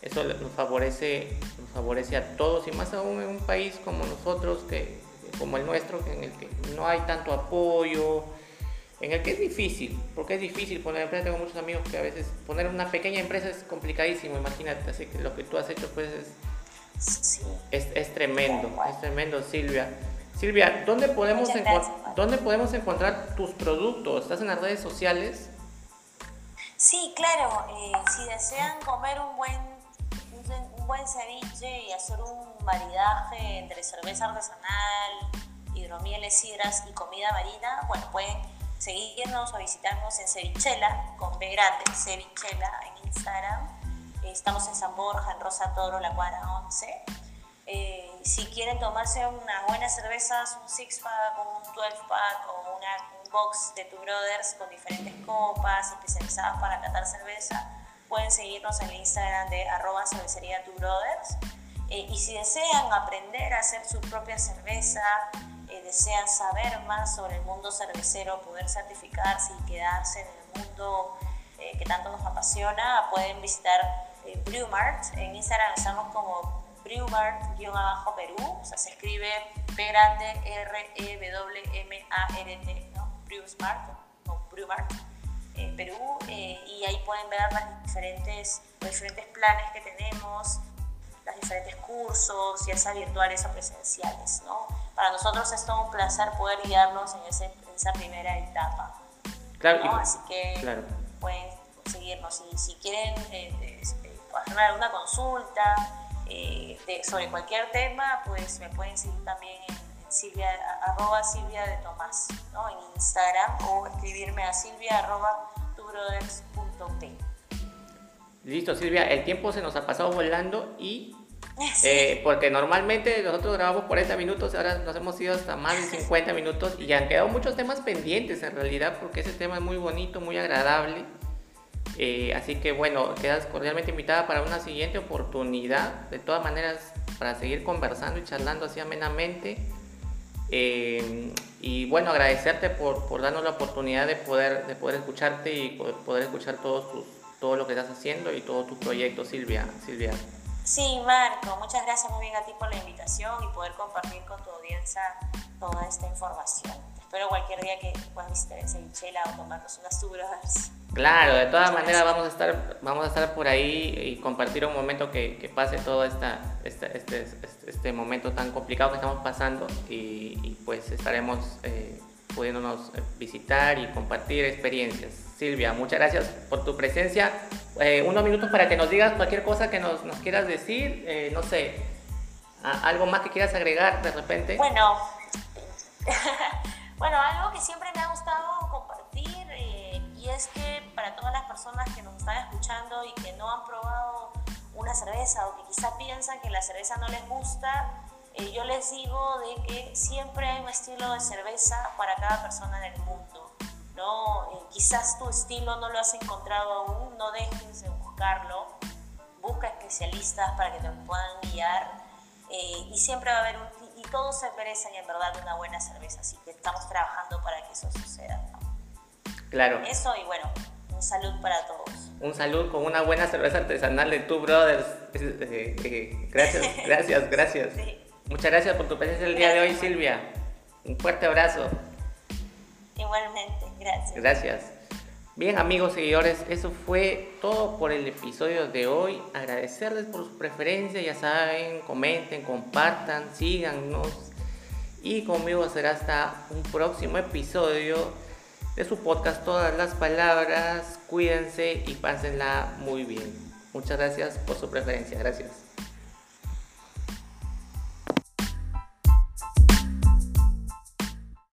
eso nos favorece, nos favorece a todos y más aún en un país como nosotros, que, como el nuestro, en el que no hay tanto apoyo, en el que es difícil, porque es difícil poner empresa. Tengo muchos amigos que a veces poner una pequeña empresa es complicadísimo, imagínate, así que lo que tú has hecho pues es, es, es, tremendo, es tremendo Silvia. Silvia, ¿dónde podemos, ¿dónde podemos encontrar tus productos? ¿Estás en las redes sociales? Sí, claro, eh, si desean comer un buen, buen ceviche y hacer un maridaje entre cerveza artesanal, hidromieles, sidras y comida marina, bueno, pueden seguirnos o visitarnos en Cevichela, con B grande, Cevichela en Instagram. Estamos en San Borja, en Rosa Toro, la cuadra 11. Eh, si quieren tomarse unas buenas cervezas, un six pack, un 12 pack o una, un box de Two Brothers con diferentes copas especializadas para catar cerveza, pueden seguirnos en el Instagram de arroba cervecería Two Brothers. Eh, y si desean aprender a hacer su propia cerveza, eh, desean saber más sobre el mundo cervecero, poder certificarse y quedarse en el mundo que tanto nos apasiona, pueden visitar Brewmart. En Instagram estamos como Brewmart-Perú, o sea, se escribe P grande R E W M A R T, ¿no? Brewmart o Brewmart eh, Perú, eh, y ahí pueden ver las diferentes, los diferentes planes que tenemos, los diferentes cursos, ya sea virtuales o presenciales, ¿no? Para nosotros es todo un placer poder guiarnos en, ese, en esa primera etapa. Claro, Así que pueden seguirnos y si quieren eh, hacer alguna consulta, eh, sobre cualquier tema, pues me pueden seguir también en, Silvia, arroba Silvia de Tomás, ¿no? en Instagram o escribirme a silvia arroba tubrothers.p. Listo, Silvia, el tiempo se nos ha pasado volando y eh, porque normalmente nosotros grabamos 40 minutos, ahora nos hemos ido hasta más de 50 minutos y han quedado muchos temas pendientes en realidad, porque ese tema es muy bonito, muy agradable. Eh, así que bueno, quedas cordialmente invitada para una siguiente oportunidad. De todas maneras, para seguir conversando y charlando así amenamente. Eh, y bueno, agradecerte por, por, darnos la oportunidad de poder, de poder escucharte y poder, escuchar todos tus, todo lo que estás haciendo y todos tus proyectos, Silvia. Silvia. Sí, Marco, muchas gracias muy bien a ti por la invitación y poder compartir con tu audiencia toda esta información. Espero cualquier día que puedas visitar en Cevichela o tomarnos unas tubras. Claro, de todas maneras vamos a estar, vamos a estar por ahí y compartir un momento que, que pase todo esta, este, este, este, momento tan complicado que estamos pasando y, pues estaremos eh, pudiéndonos visitar y compartir experiencias. Silvia, muchas gracias por tu presencia. Eh, unos minutos para que nos digas cualquier cosa que nos, nos quieras decir, eh, no sé, algo más que quieras agregar de repente. Bueno, *laughs* Bueno, algo que siempre me ha gustado compartir eh, y es que para todas las personas que nos están escuchando y que no han probado una cerveza o que quizá piensan que la cerveza no les gusta, eh, yo les digo de que siempre hay un estilo de cerveza para cada persona en el mundo. ¿no? Eh, quizás tu estilo no lo has encontrado aún, no dejes de buscarlo, busca especialistas para que te puedan guiar y siempre va a haber un y todos se merecen en verdad una buena cerveza, así que estamos trabajando para que eso suceda. Claro. Eso y bueno, un salud para todos. Un salud con una buena cerveza artesanal de Two Brothers. *laughs* Eh, eh, gracias, gracias, gracias. *laughs* Muchas gracias por tu presencia el día de hoy, Silvia. Un fuerte abrazo. Igualmente, gracias. Gracias. Bien amigos seguidores, eso fue todo por el episodio de hoy. Agradecerles por su preferencia, ya saben, comenten, compartan, síganos. Y conmigo será hasta un próximo episodio de su podcast Todas las Palabras. Cuídense y pásenla muy bien. Muchas gracias por su preferencia. Gracias.